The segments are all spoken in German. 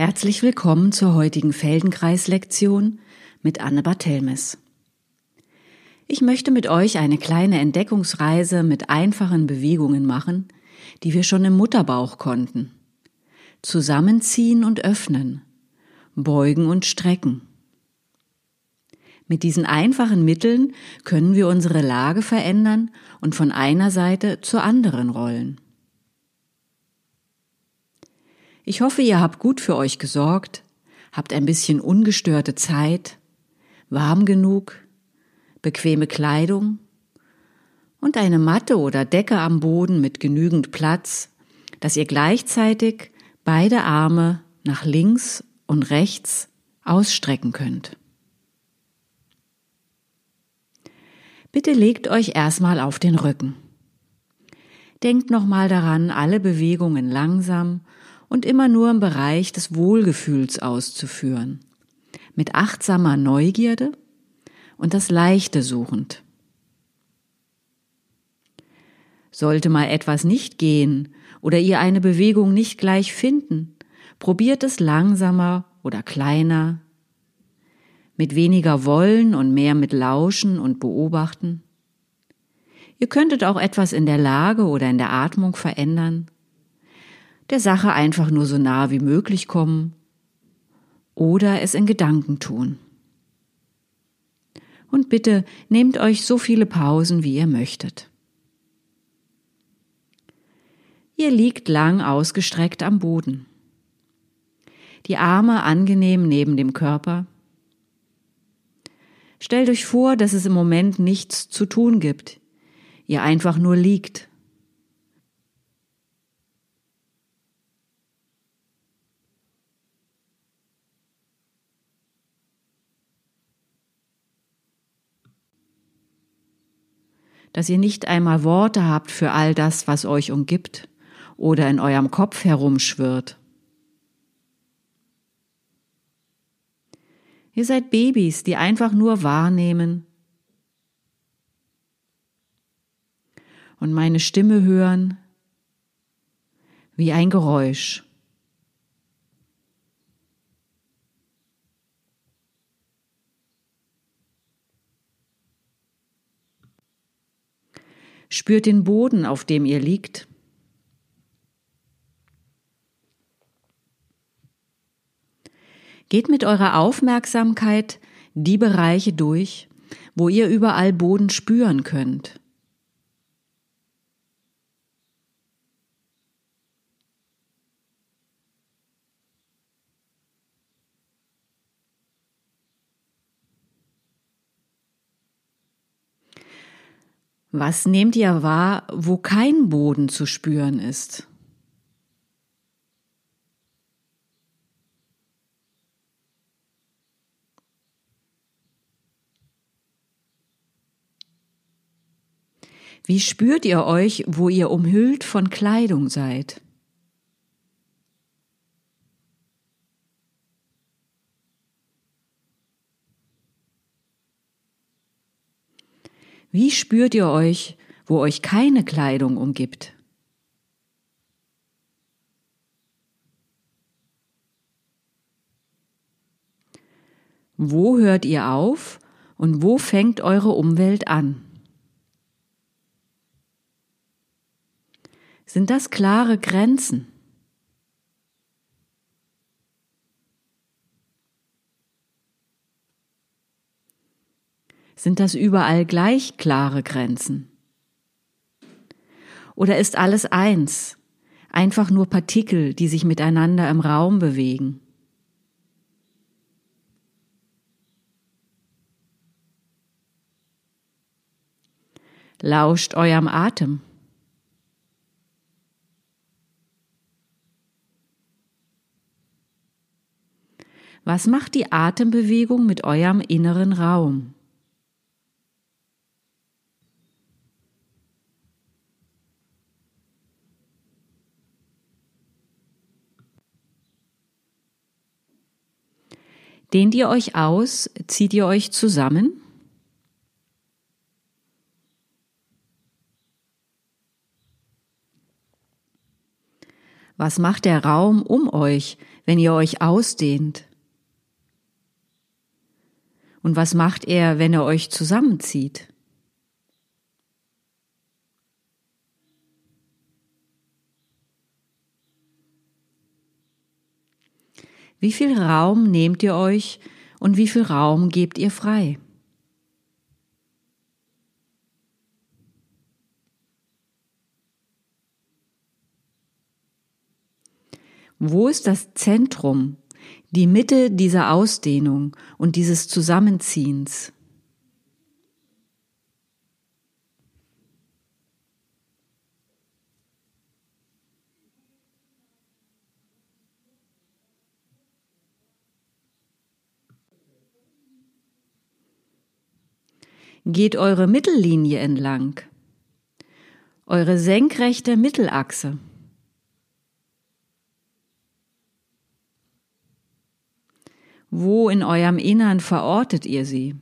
Herzlich willkommen zur heutigen Feldenkreis-Lektion mit Anne Barthelmes. Ich möchte mit euch eine kleine Entdeckungsreise mit einfachen Bewegungen machen, die wir schon im Mutterbauch konnten. Zusammenziehen und öffnen, beugen und strecken. Mit diesen einfachen Mitteln können wir unsere Lage verändern und von einer Seite zur anderen rollen. Ich hoffe, ihr habt gut für euch gesorgt, habt ein bisschen ungestörte Zeit, warm genug, bequeme Kleidung und eine Matte oder Decke am Boden mit genügend Platz, dass ihr gleichzeitig beide Arme nach links und rechts ausstrecken könnt. Bitte legt euch erstmal auf den Rücken. Denkt nochmal daran, alle Bewegungen langsam und immer nur im Bereich des Wohlgefühls auszuführen, mit achtsamer Neugierde und das Leichte suchend. Sollte mal etwas nicht gehen oder ihr eine Bewegung nicht gleich finden, probiert es langsamer oder kleiner, mit weniger Wollen und mehr mit Lauschen und Beobachten. Ihr könntet auch etwas in der Lage oder in der Atmung verändern der Sache einfach nur so nah wie möglich kommen oder es in Gedanken tun. Und bitte nehmt euch so viele Pausen, wie ihr möchtet. Ihr liegt lang ausgestreckt am Boden. Die Arme angenehm neben dem Körper. Stellt euch vor, dass es im Moment nichts zu tun gibt. Ihr einfach nur liegt dass ihr nicht einmal Worte habt für all das, was euch umgibt oder in eurem Kopf herumschwirrt. Ihr seid Babys, die einfach nur wahrnehmen und meine Stimme hören wie ein Geräusch. Spürt den Boden, auf dem ihr liegt. Geht mit eurer Aufmerksamkeit die Bereiche durch, wo ihr überall Boden spüren könnt. Was nehmt ihr wahr, wo kein Boden zu spüren ist? Wie spürt ihr euch, wo ihr umhüllt von Kleidung seid? Wie spürt ihr euch, wo euch keine Kleidung umgibt? Wo hört ihr auf und wo fängt eure Umwelt an? Sind das klare Grenzen? Sind das überall gleich klare Grenzen? Oder ist alles eins, einfach nur Partikel, die sich miteinander im Raum bewegen? Lauscht eurem Atem. Was macht die Atembewegung mit eurem inneren Raum? Dehnt ihr euch aus? Zieht ihr euch zusammen? Was macht der Raum um euch, wenn ihr euch ausdehnt? Und was macht er, wenn er euch zusammenzieht? Wie viel Raum nehmt ihr euch und wie viel Raum gebt ihr frei? Wo ist das Zentrum, die Mitte dieser Ausdehnung und dieses Zusammenziehens? Geht eure Mittellinie entlang, eure senkrechte Mittelachse. Wo in eurem Innern verortet ihr sie?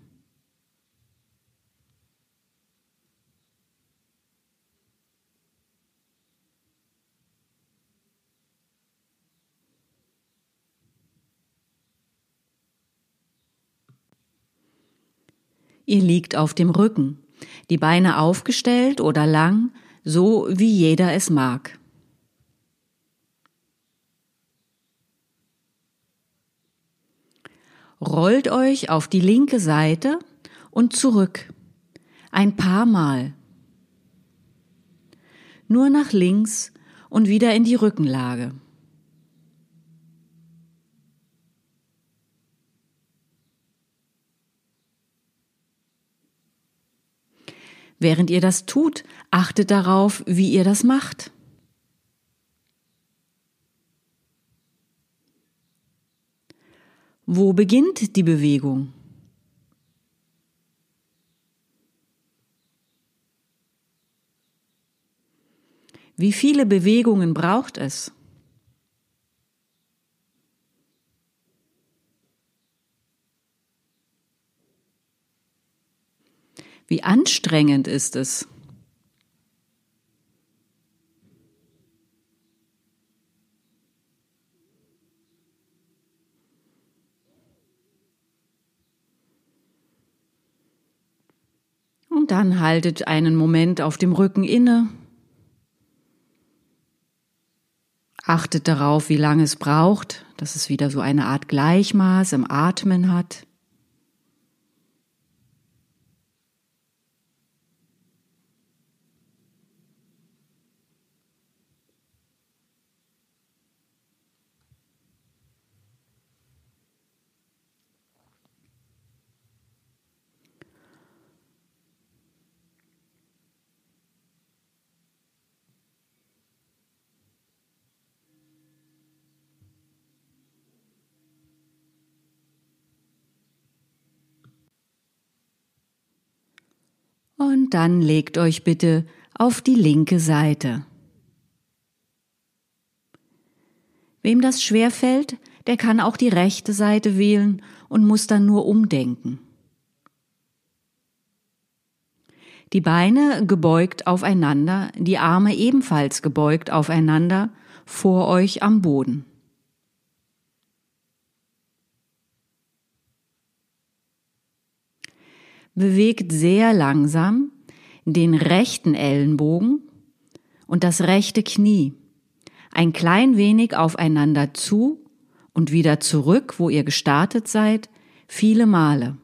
Ihr liegt auf dem Rücken, die Beine aufgestellt oder lang, so wie jeder es mag. Rollt euch auf die linke Seite und zurück. Ein paar Mal. Nur nach links und wieder in die Rückenlage. Während ihr das tut, achtet darauf, wie ihr das macht. Wo beginnt die Bewegung? Wie viele Bewegungen braucht es? Wie anstrengend ist es? Und dann haltet einen Moment auf dem Rücken inne. Achtet darauf, wie lange es braucht, dass es wieder so eine Art Gleichmaß im Atmen hat. Und dann legt euch bitte auf die linke Seite. Wem das schwer fällt, der kann auch die rechte Seite wählen und muss dann nur umdenken. Die Beine gebeugt aufeinander, die Arme ebenfalls gebeugt aufeinander, vor euch am Boden. Bewegt sehr langsam den rechten Ellenbogen und das rechte Knie ein klein wenig aufeinander zu und wieder zurück, wo ihr gestartet seid, viele Male.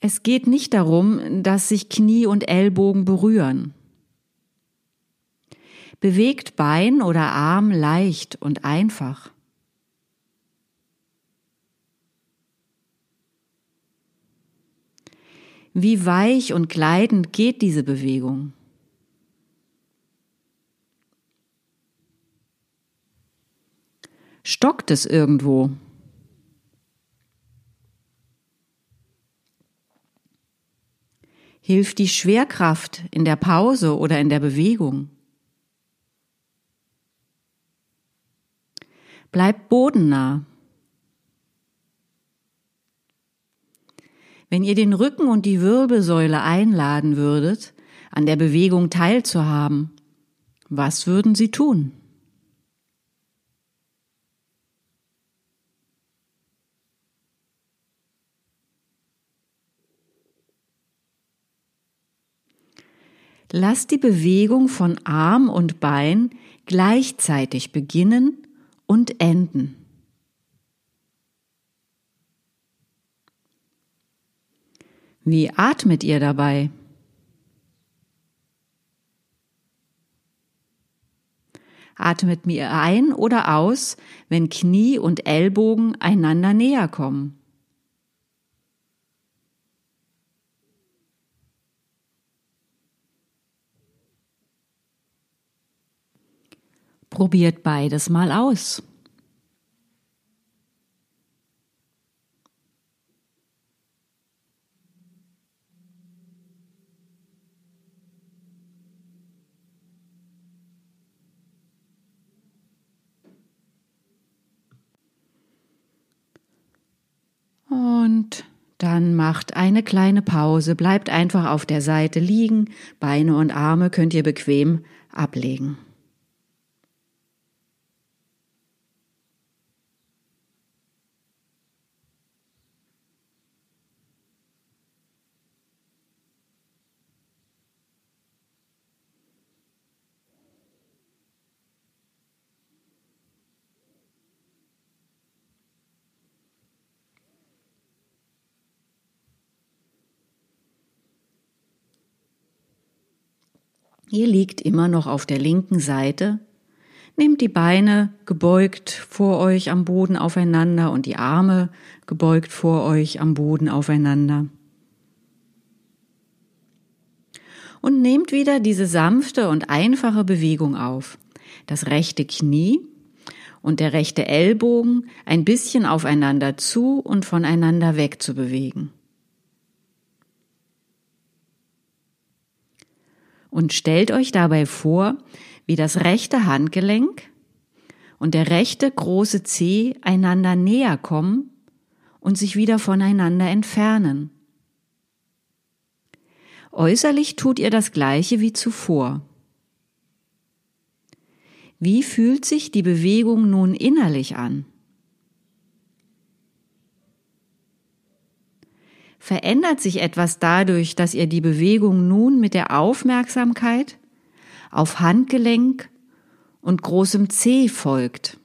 Es geht nicht darum, dass sich Knie und Ellbogen berühren. Bewegt Bein oder Arm leicht und einfach. Wie weich und gleitend geht diese Bewegung? Stockt es irgendwo? Hilft die Schwerkraft in der Pause oder in der Bewegung? Bleibt bodennah. Wenn ihr den Rücken und die Wirbelsäule einladen würdet, an der Bewegung teilzuhaben, was würden Sie tun? Lass die Bewegung von Arm und Bein gleichzeitig beginnen und enden. Wie atmet ihr dabei? Atmet mir ein oder aus, wenn Knie und Ellbogen einander näher kommen. Probiert beides mal aus. Und dann macht eine kleine Pause, bleibt einfach auf der Seite liegen, Beine und Arme könnt ihr bequem ablegen. Ihr liegt immer noch auf der linken Seite. Nehmt die Beine gebeugt vor euch am Boden aufeinander und die Arme gebeugt vor euch am Boden aufeinander. Und nehmt wieder diese sanfte und einfache Bewegung auf. Das rechte Knie und der rechte Ellbogen ein bisschen aufeinander zu und voneinander weg zu bewegen. Und stellt euch dabei vor, wie das rechte Handgelenk und der rechte große Zeh einander näher kommen und sich wieder voneinander entfernen. Äußerlich tut ihr das gleiche wie zuvor. Wie fühlt sich die Bewegung nun innerlich an? Verändert sich etwas dadurch, dass ihr die Bewegung nun mit der Aufmerksamkeit auf Handgelenk und großem C folgt?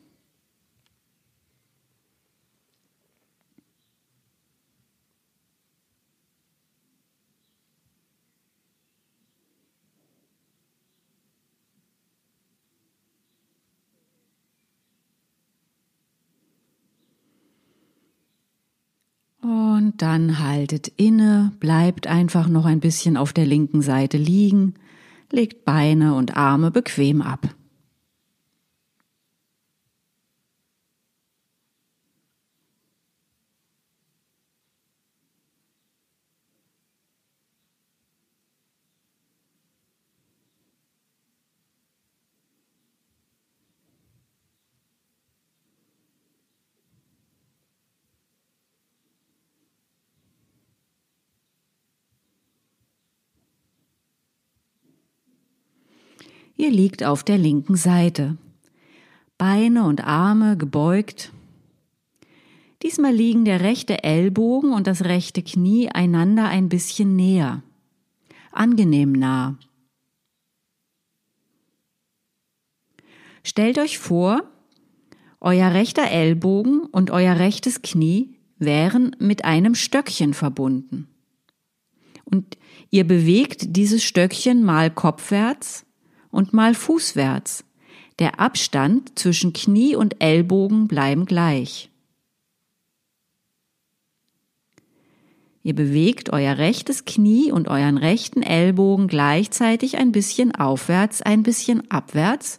Und dann haltet inne, bleibt einfach noch ein bisschen auf der linken Seite liegen, legt Beine und Arme bequem ab. Ihr liegt auf der linken Seite. Beine und Arme gebeugt. Diesmal liegen der rechte Ellbogen und das rechte Knie einander ein bisschen näher. Angenehm nah. Stellt euch vor, euer rechter Ellbogen und euer rechtes Knie wären mit einem Stöckchen verbunden. Und ihr bewegt dieses Stöckchen mal kopfwärts und mal fußwärts. Der Abstand zwischen Knie und Ellbogen bleiben gleich. Ihr bewegt euer rechtes Knie und euren rechten Ellbogen gleichzeitig ein bisschen aufwärts, ein bisschen abwärts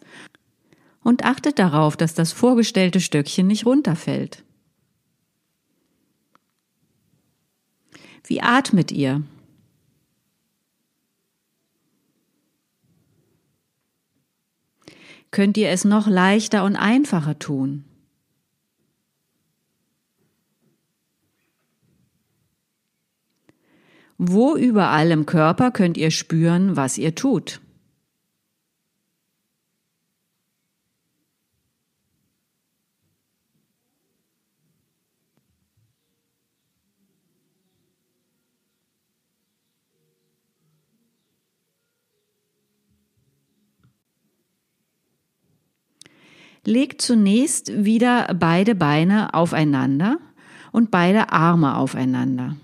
und achtet darauf, dass das vorgestellte Stöckchen nicht runterfällt. Wie atmet ihr? Könnt ihr es noch leichter und einfacher tun. Wo überall im Körper könnt ihr spüren, was ihr tut? Legt zunächst wieder beide Beine aufeinander und beide Arme aufeinander.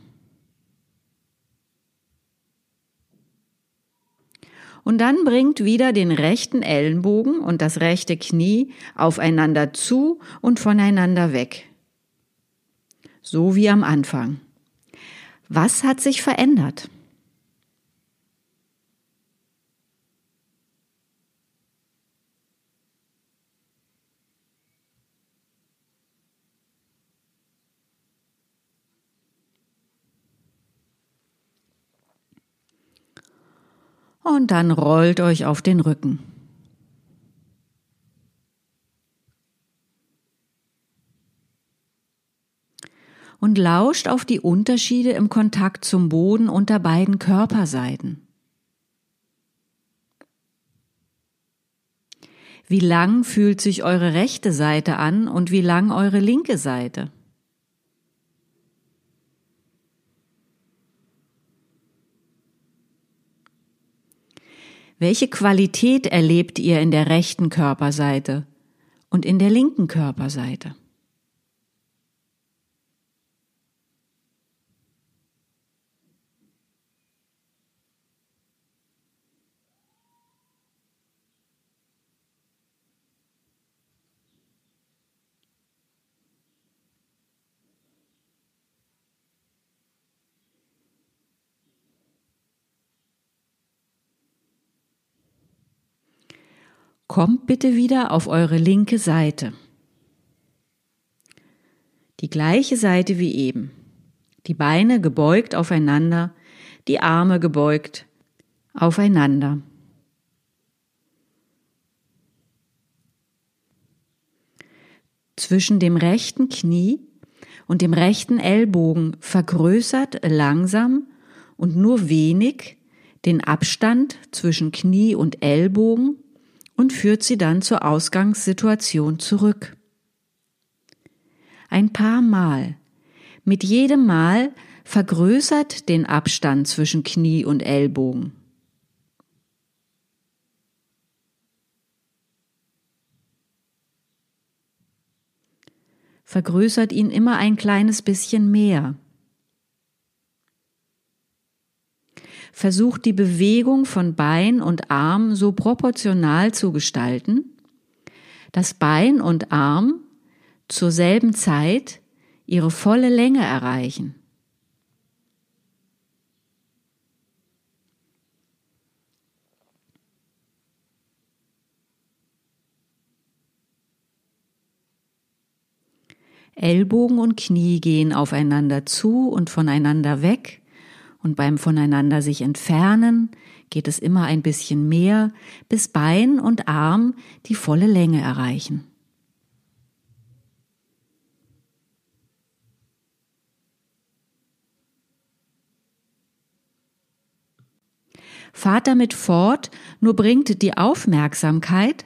Und dann bringt wieder den rechten Ellenbogen und das rechte Knie aufeinander zu und voneinander weg. So wie am Anfang. Was hat sich verändert? Und dann rollt euch auf den Rücken. Und lauscht auf die Unterschiede im Kontakt zum Boden unter beiden Körperseiten. Wie lang fühlt sich eure rechte Seite an und wie lang eure linke Seite? Welche Qualität erlebt ihr in der rechten Körperseite und in der linken Körperseite? Kommt bitte wieder auf eure linke Seite. Die gleiche Seite wie eben. Die Beine gebeugt aufeinander, die Arme gebeugt aufeinander. Zwischen dem rechten Knie und dem rechten Ellbogen vergrößert langsam und nur wenig den Abstand zwischen Knie und Ellbogen und führt sie dann zur Ausgangssituation zurück. Ein paar Mal. Mit jedem Mal vergrößert den Abstand zwischen Knie und Ellbogen. Vergrößert ihn immer ein kleines bisschen mehr. Versucht die Bewegung von Bein und Arm so proportional zu gestalten, dass Bein und Arm zur selben Zeit ihre volle Länge erreichen. Ellbogen und Knie gehen aufeinander zu und voneinander weg und beim voneinander sich entfernen geht es immer ein bisschen mehr, bis Bein und Arm die volle Länge erreichen. Fahrt damit fort, nur bringt die Aufmerksamkeit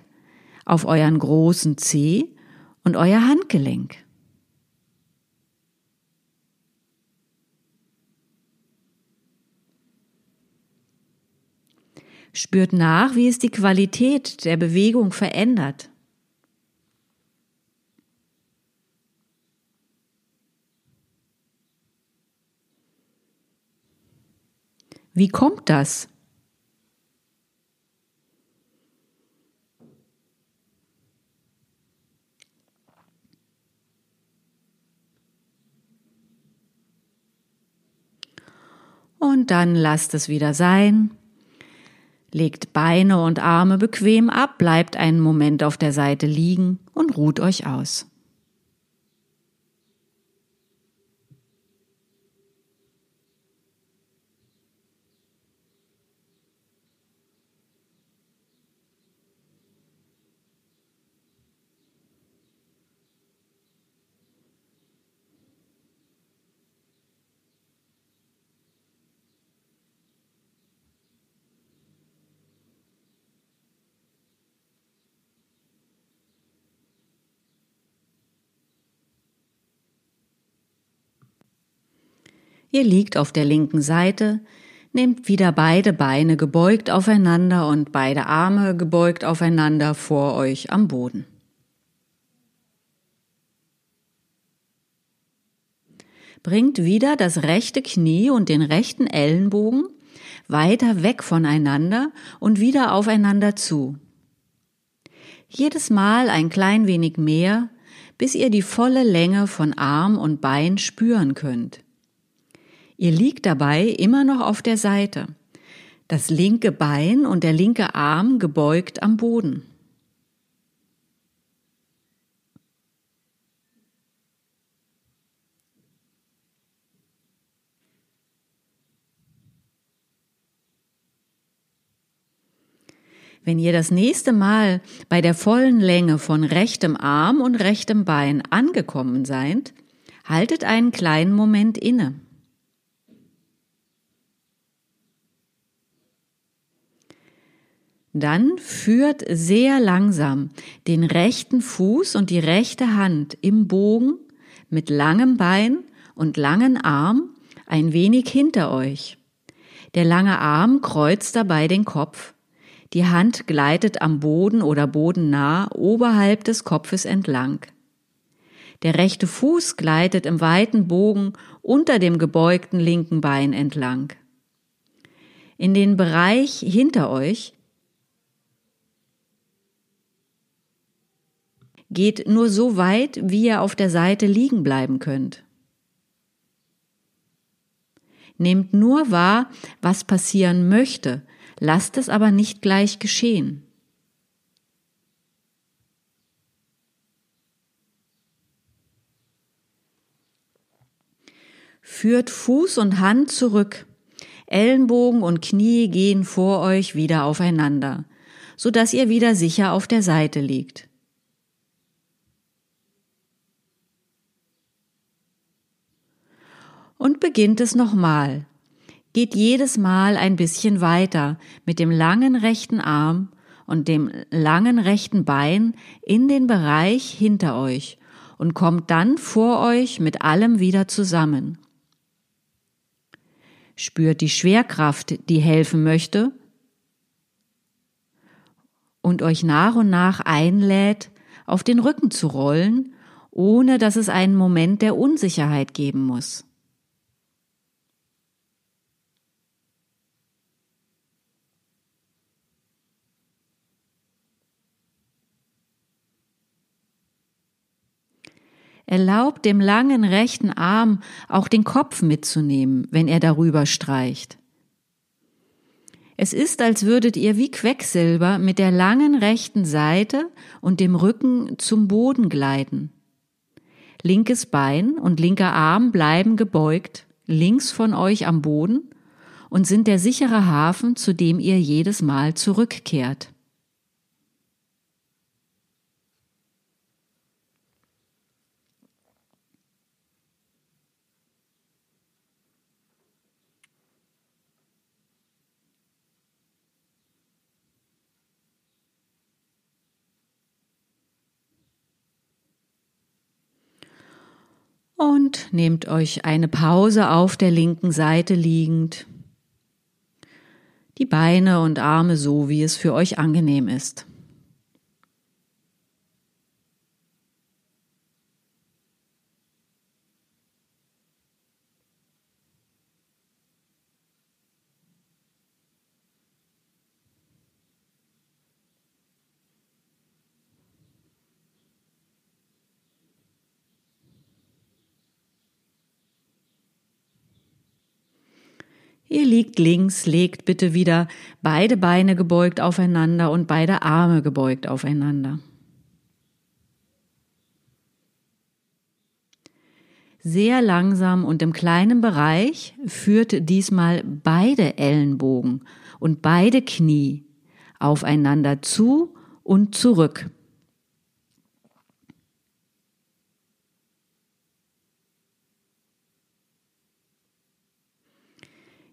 auf euren großen Zeh und euer Handgelenk. Spürt nach, wie es die Qualität der Bewegung verändert. Wie kommt das? Und dann lasst es wieder sein Legt Beine und Arme bequem ab, bleibt einen Moment auf der Seite liegen und ruht euch aus. Ihr liegt auf der linken Seite, nehmt wieder beide Beine gebeugt aufeinander und beide Arme gebeugt aufeinander vor euch am Boden. Bringt wieder das rechte Knie und den rechten Ellenbogen weiter weg voneinander und wieder aufeinander zu. Jedes Mal ein klein wenig mehr, bis ihr die volle Länge von Arm und Bein spüren könnt. Ihr liegt dabei immer noch auf der Seite, das linke Bein und der linke Arm gebeugt am Boden. Wenn ihr das nächste Mal bei der vollen Länge von rechtem Arm und rechtem Bein angekommen seid, haltet einen kleinen Moment inne. Dann führt sehr langsam den rechten Fuß und die rechte Hand im Bogen mit langem Bein und langen Arm ein wenig hinter euch. Der lange Arm kreuzt dabei den Kopf. Die Hand gleitet am Boden oder bodennah oberhalb des Kopfes entlang. Der rechte Fuß gleitet im weiten Bogen unter dem gebeugten linken Bein entlang. In den Bereich hinter euch geht nur so weit, wie ihr auf der Seite liegen bleiben könnt. Nehmt nur wahr, was passieren möchte, lasst es aber nicht gleich geschehen. Führt Fuß und Hand zurück. Ellenbogen und Knie gehen vor euch wieder aufeinander, so dass ihr wieder sicher auf der Seite liegt. Und beginnt es nochmal geht jedes Mal ein bisschen weiter mit dem langen rechten Arm und dem langen rechten Bein in den Bereich hinter euch und kommt dann vor euch mit allem wieder zusammen. Spürt die Schwerkraft, die helfen möchte und euch nach und nach einlädt, auf den Rücken zu rollen, ohne dass es einen Moment der Unsicherheit geben muss. Erlaubt dem langen rechten Arm auch den Kopf mitzunehmen, wenn er darüber streicht. Es ist, als würdet ihr wie Quecksilber mit der langen rechten Seite und dem Rücken zum Boden gleiten. Linkes Bein und linker Arm bleiben gebeugt, links von euch am Boden und sind der sichere Hafen, zu dem ihr jedes Mal zurückkehrt. Und nehmt euch eine Pause auf der linken Seite liegend. Die Beine und Arme so, wie es für euch angenehm ist. Ihr liegt links, legt bitte wieder beide Beine gebeugt aufeinander und beide Arme gebeugt aufeinander. Sehr langsam und im kleinen Bereich führt diesmal beide Ellenbogen und beide Knie aufeinander zu und zurück.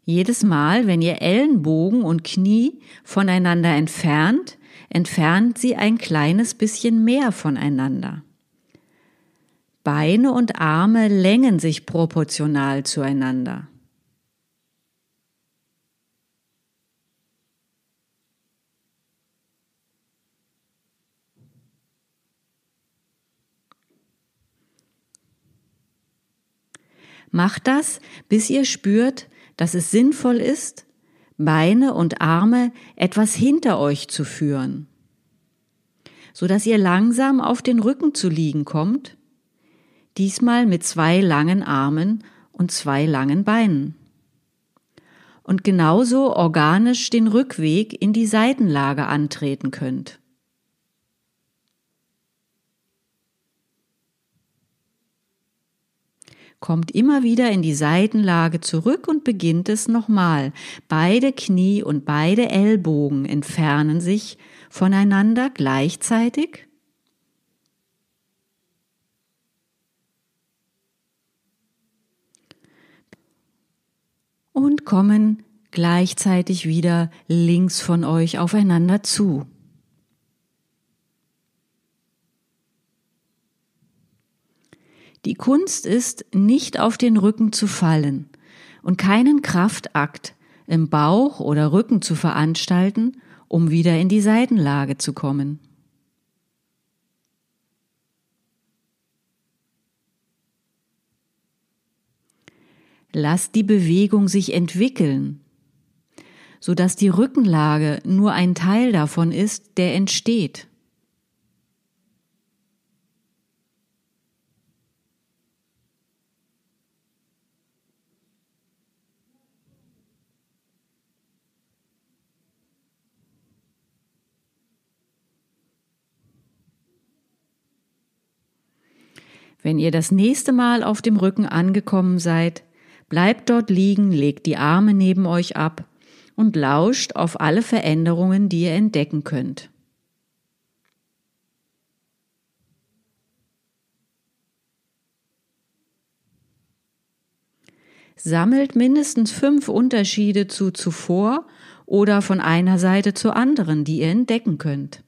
Jedes Mal, wenn ihr Ellenbogen und Knie voneinander entfernt, entfernt sie ein kleines bisschen mehr voneinander. Beine und Arme längen sich proportional zueinander. Macht das, bis ihr spürt, dass es sinnvoll ist, Beine und Arme etwas hinter euch zu führen, so dass ihr langsam auf den Rücken zu liegen kommt, diesmal mit zwei langen Armen und zwei langen Beinen. Und genauso organisch den Rückweg in die Seitenlage antreten könnt. Kommt immer wieder in die Seitenlage zurück und beginnt es nochmal. Beide Knie und beide Ellbogen entfernen sich voneinander gleichzeitig. Und kommen gleichzeitig wieder links von euch aufeinander zu. Die Kunst ist, nicht auf den Rücken zu fallen und keinen Kraftakt im Bauch oder Rücken zu veranstalten, um wieder in die Seitenlage zu kommen. Lass die Bewegung sich entwickeln, so dass die Rückenlage nur ein Teil davon ist, der entsteht. Wenn ihr das nächste Mal auf dem Rücken angekommen seid, bleibt dort liegen, legt die Arme neben euch ab und lauscht auf alle Veränderungen, die ihr entdecken könnt. Sammelt mindestens fünf Unterschiede zu zuvor oder von einer Seite zur anderen, die ihr entdecken könnt.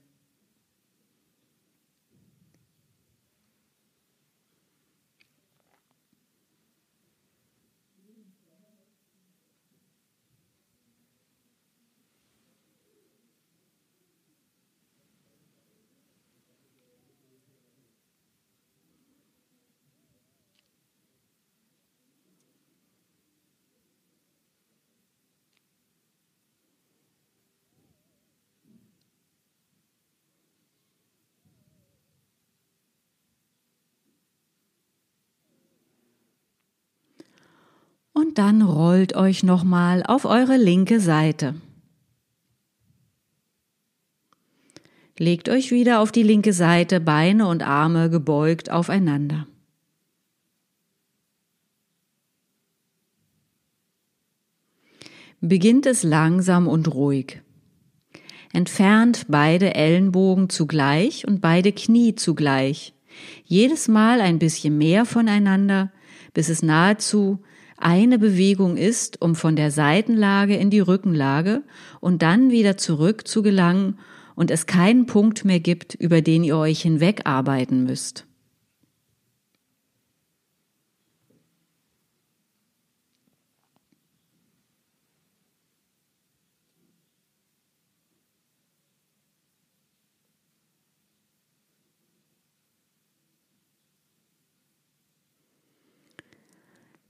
Dann rollt euch nochmal auf eure linke Seite. Legt euch wieder auf die linke Seite, Beine und Arme gebeugt aufeinander. Beginnt es langsam und ruhig. Entfernt beide Ellenbogen zugleich und beide Knie zugleich. Jedes Mal ein bisschen mehr voneinander, bis es nahezu eine Bewegung ist, um von der Seitenlage in die Rückenlage und dann wieder zurück zu gelangen und es keinen Punkt mehr gibt, über den ihr euch hinwegarbeiten müsst.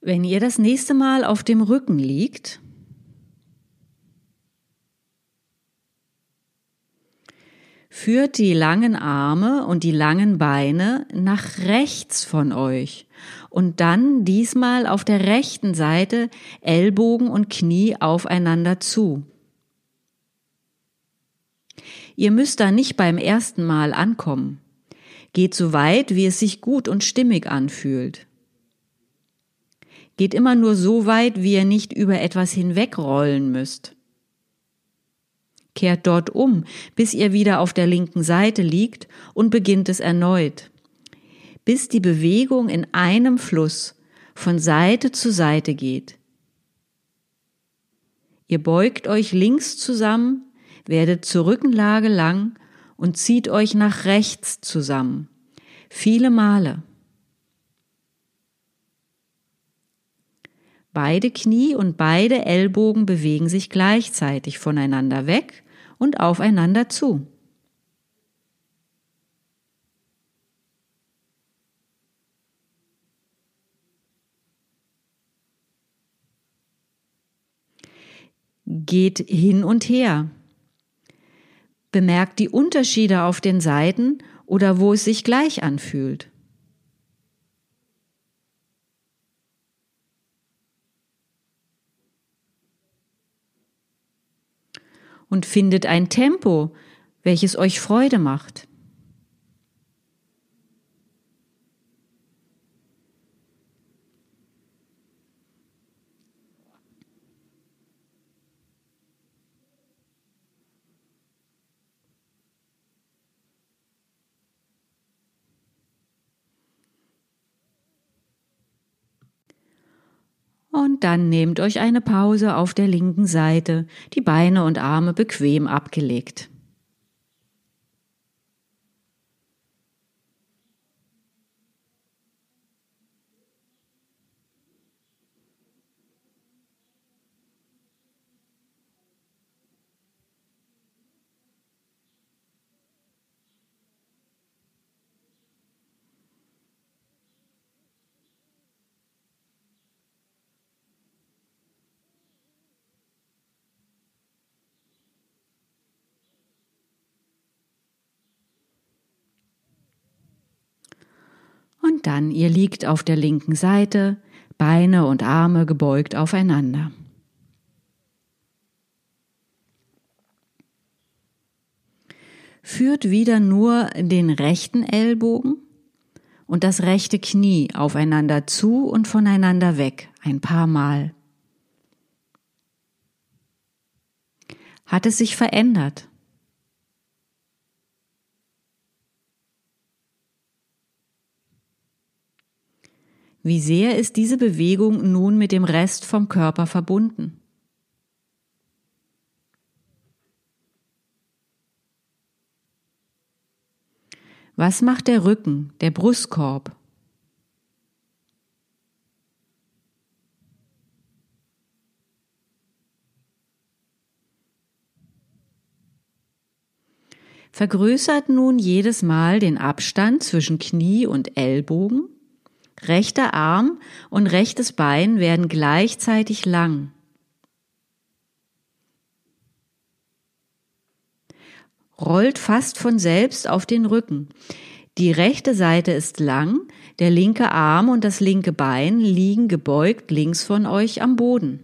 Wenn ihr das nächste Mal auf dem Rücken liegt, führt die langen Arme und die langen Beine nach rechts von euch und dann diesmal auf der rechten Seite Ellbogen und Knie aufeinander zu. Ihr müsst da nicht beim ersten Mal ankommen. Geht so weit, wie es sich gut und stimmig anfühlt. Geht immer nur so weit, wie ihr nicht über etwas hinwegrollen müsst. Kehrt dort um, bis ihr wieder auf der linken Seite liegt und beginnt es erneut. Bis die Bewegung in einem Fluss von Seite zu Seite geht. Ihr beugt euch links zusammen, werdet zur Rückenlage lang und zieht euch nach rechts zusammen. Viele Male. Beide Knie und beide Ellbogen bewegen sich gleichzeitig voneinander weg und aufeinander zu. Geht hin und her. Bemerkt die Unterschiede auf den Seiten oder wo es sich gleich anfühlt. Und findet ein Tempo, welches euch Freude macht. Dann nehmt euch eine Pause auf der linken Seite, die Beine und Arme bequem abgelegt. Und dann, ihr liegt auf der linken Seite, Beine und Arme gebeugt aufeinander. Führt wieder nur den rechten Ellbogen und das rechte Knie aufeinander zu und voneinander weg, ein paar Mal. Hat es sich verändert? Wie sehr ist diese Bewegung nun mit dem Rest vom Körper verbunden? Was macht der Rücken, der Brustkorb? Vergrößert nun jedes Mal den Abstand zwischen Knie und Ellbogen Rechter Arm und rechtes Bein werden gleichzeitig lang. Rollt fast von selbst auf den Rücken. Die rechte Seite ist lang, der linke Arm und das linke Bein liegen gebeugt links von euch am Boden.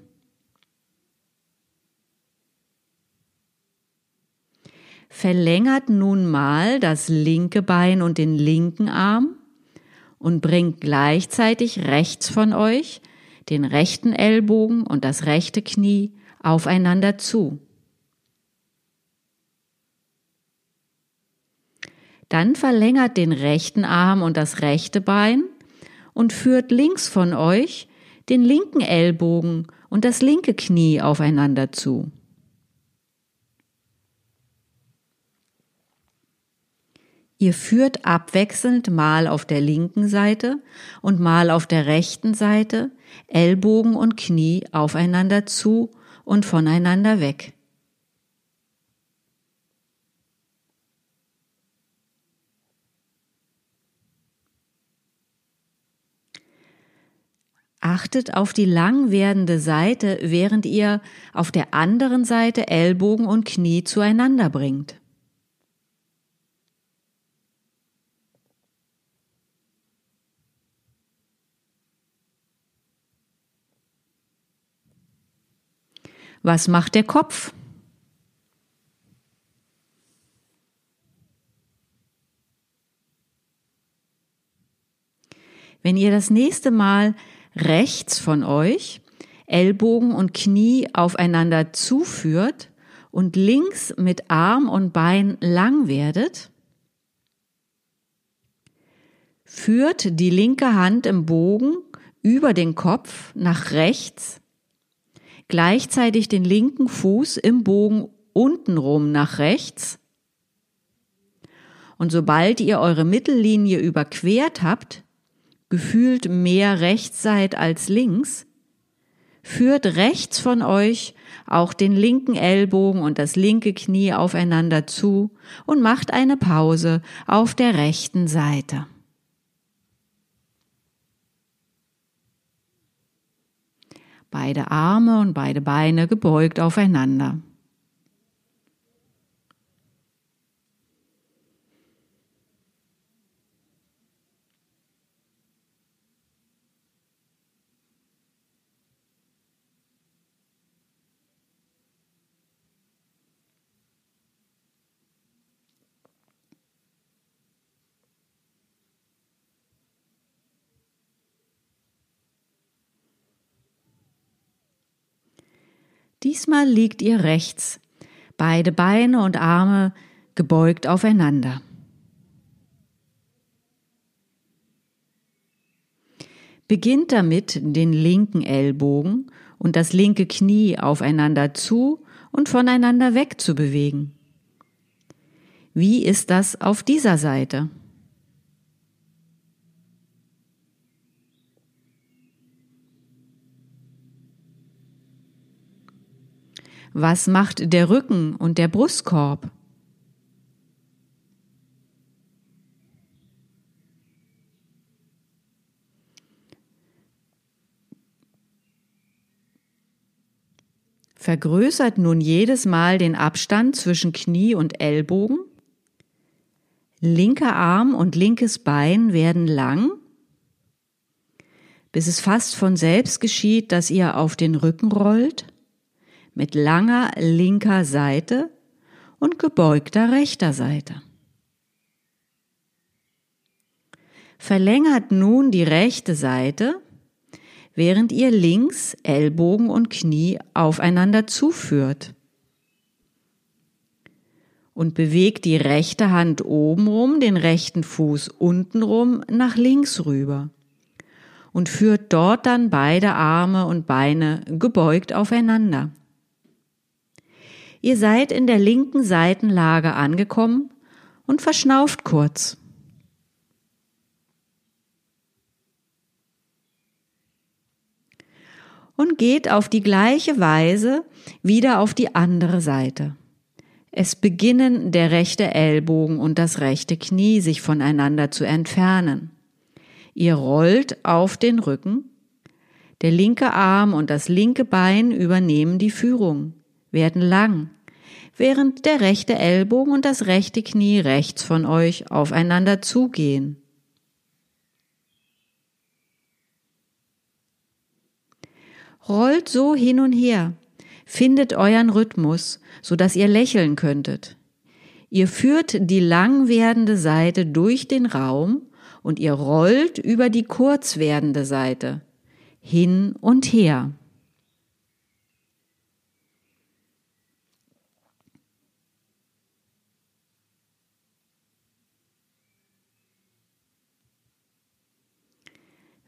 Verlängert nun mal das linke Bein und den linken Arm und bringt gleichzeitig rechts von euch den rechten Ellbogen und das rechte Knie aufeinander zu. Dann verlängert den rechten Arm und das rechte Bein und führt links von euch den linken Ellbogen und das linke Knie aufeinander zu. Ihr führt abwechselnd mal auf der linken Seite und mal auf der rechten Seite Ellbogen und Knie aufeinander zu und voneinander weg. Achtet auf die lang werdende Seite, während ihr auf der anderen Seite Ellbogen und Knie zueinander bringt. Was macht der Kopf? Wenn ihr das nächste Mal rechts von euch Ellbogen und Knie aufeinander zuführt und links mit Arm und Bein lang werdet, führt die linke Hand im Bogen über den Kopf nach rechts gleichzeitig den linken Fuß im Bogen untenrum nach rechts. Und sobald ihr eure Mittellinie überquert habt, gefühlt mehr rechts seid als links, führt rechts von euch auch den linken Ellbogen und das linke Knie aufeinander zu und macht eine Pause auf der rechten Seite. Beide Arme und beide Beine gebeugt aufeinander. Diesmal liegt ihr rechts, beide Beine und Arme gebeugt aufeinander. Beginnt damit, den linken Ellbogen und das linke Knie aufeinander zu und voneinander weg zu bewegen. Wie ist das auf dieser Seite? Was macht der Rücken und der Brustkorb? Vergrößert nun jedes Mal den Abstand zwischen Knie und Ellbogen. Linker Arm und linkes Bein werden lang, bis es fast von selbst geschieht, dass ihr auf den Rücken rollt mit langer linker Seite und gebeugter rechter Seite. Verlängert nun die rechte Seite, während ihr links Ellbogen und Knie aufeinander zuführt. Und bewegt die rechte Hand obenrum, den rechten Fuß untenrum nach links rüber. Und führt dort dann beide Arme und Beine gebeugt aufeinander. Ihr seid in der linken Seitenlage angekommen und verschnauft kurz. Und geht auf die gleiche Weise wieder auf die andere Seite. Es beginnen der rechte Ellbogen und das rechte Knie sich voneinander zu entfernen. Ihr rollt auf den Rücken. Der linke Arm und das linke Bein übernehmen die Führung werden lang, während der rechte Ellbogen und das rechte Knie rechts von euch aufeinander zugehen. Rollt so hin und her, findet euren Rhythmus, so dass ihr lächeln könntet. Ihr führt die lang werdende Seite durch den Raum und ihr rollt über die kurz werdende Seite hin und her.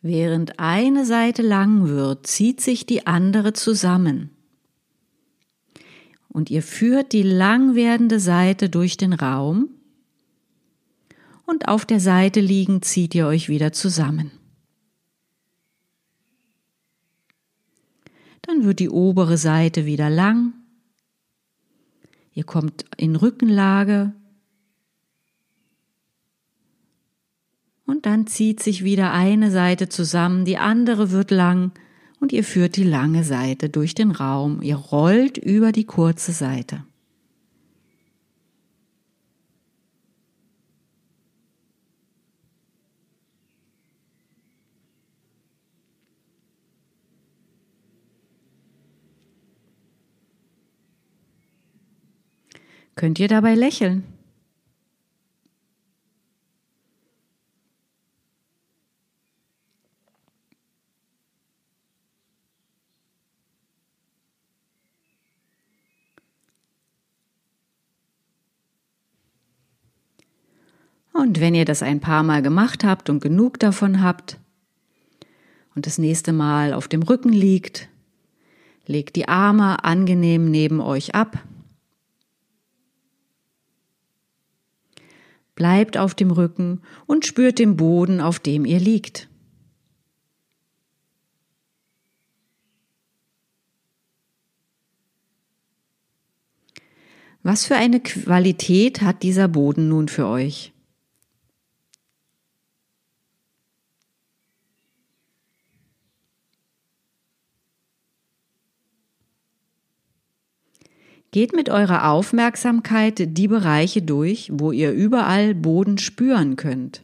Während eine Seite lang wird, zieht sich die andere zusammen. Und ihr führt die lang werdende Seite durch den Raum und auf der Seite liegend zieht ihr euch wieder zusammen. Dann wird die obere Seite wieder lang. Ihr kommt in Rückenlage dann zieht sich wieder eine Seite zusammen, die andere wird lang und ihr führt die lange Seite durch den Raum, ihr rollt über die kurze Seite. Könnt ihr dabei lächeln? Und wenn ihr das ein paar Mal gemacht habt und genug davon habt und das nächste Mal auf dem Rücken liegt, legt die Arme angenehm neben euch ab. Bleibt auf dem Rücken und spürt den Boden, auf dem ihr liegt. Was für eine Qualität hat dieser Boden nun für euch? Geht mit eurer Aufmerksamkeit die Bereiche durch, wo ihr überall Boden spüren könnt.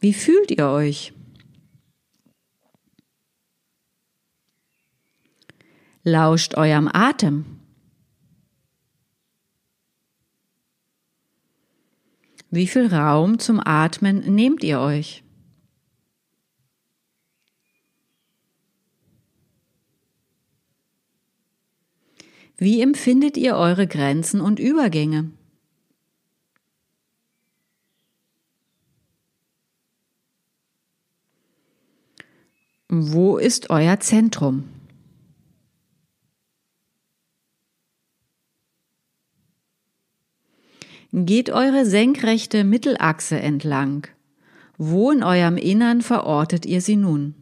Wie fühlt ihr euch? Lauscht eurem Atem. Wie viel Raum zum Atmen nehmt ihr euch? Wie empfindet ihr eure Grenzen und Übergänge? Wo ist euer Zentrum? Geht eure senkrechte Mittelachse entlang. Wo in eurem Innern verortet ihr sie nun?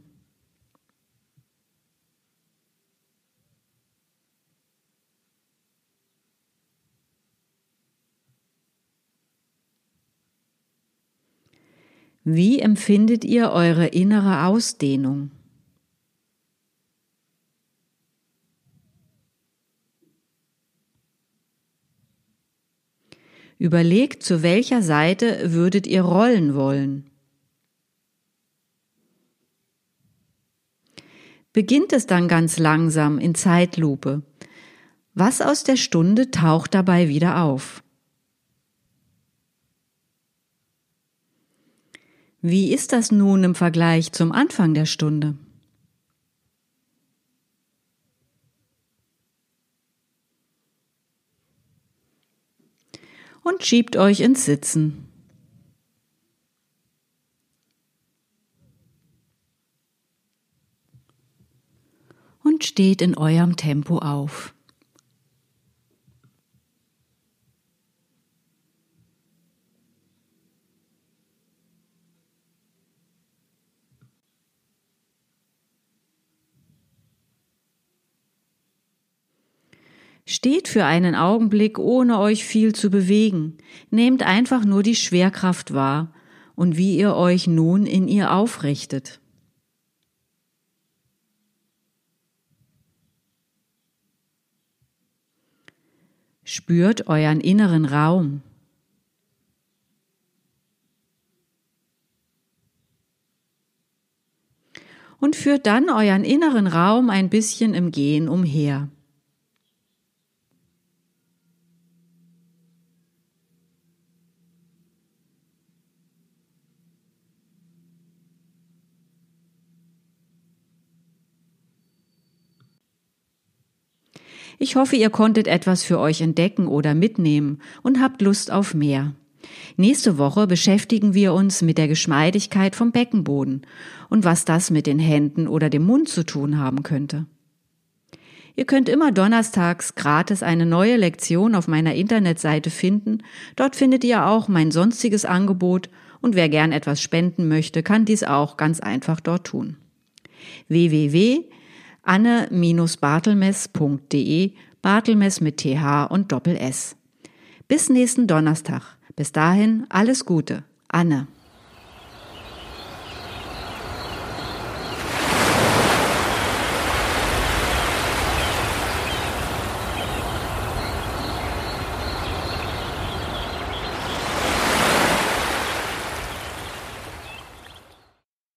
Wie empfindet ihr eure innere Ausdehnung? Überlegt, zu welcher Seite würdet ihr rollen wollen. Beginnt es dann ganz langsam in Zeitlupe. Was aus der Stunde taucht dabei wieder auf? Wie ist das nun im Vergleich zum Anfang der Stunde? Und schiebt euch ins Sitzen. Und steht in eurem Tempo auf. Steht für einen Augenblick, ohne euch viel zu bewegen. Nehmt einfach nur die Schwerkraft wahr und wie ihr euch nun in ihr aufrichtet. Spürt euren inneren Raum. Und führt dann euren inneren Raum ein bisschen im Gehen umher. Ich hoffe, ihr konntet etwas für euch entdecken oder mitnehmen und habt Lust auf mehr. Nächste Woche beschäftigen wir uns mit der Geschmeidigkeit vom Beckenboden und was das mit den Händen oder dem Mund zu tun haben könnte. Ihr könnt immer donnerstags gratis eine neue Lektion auf meiner Internetseite finden. Dort findet ihr auch mein sonstiges Angebot und wer gern etwas spenden möchte, kann dies auch ganz einfach dort tun. www anne-bartelmess.de, Bartelmess mit TH und Doppel S. Bis nächsten Donnerstag. Bis dahin alles Gute. Anne.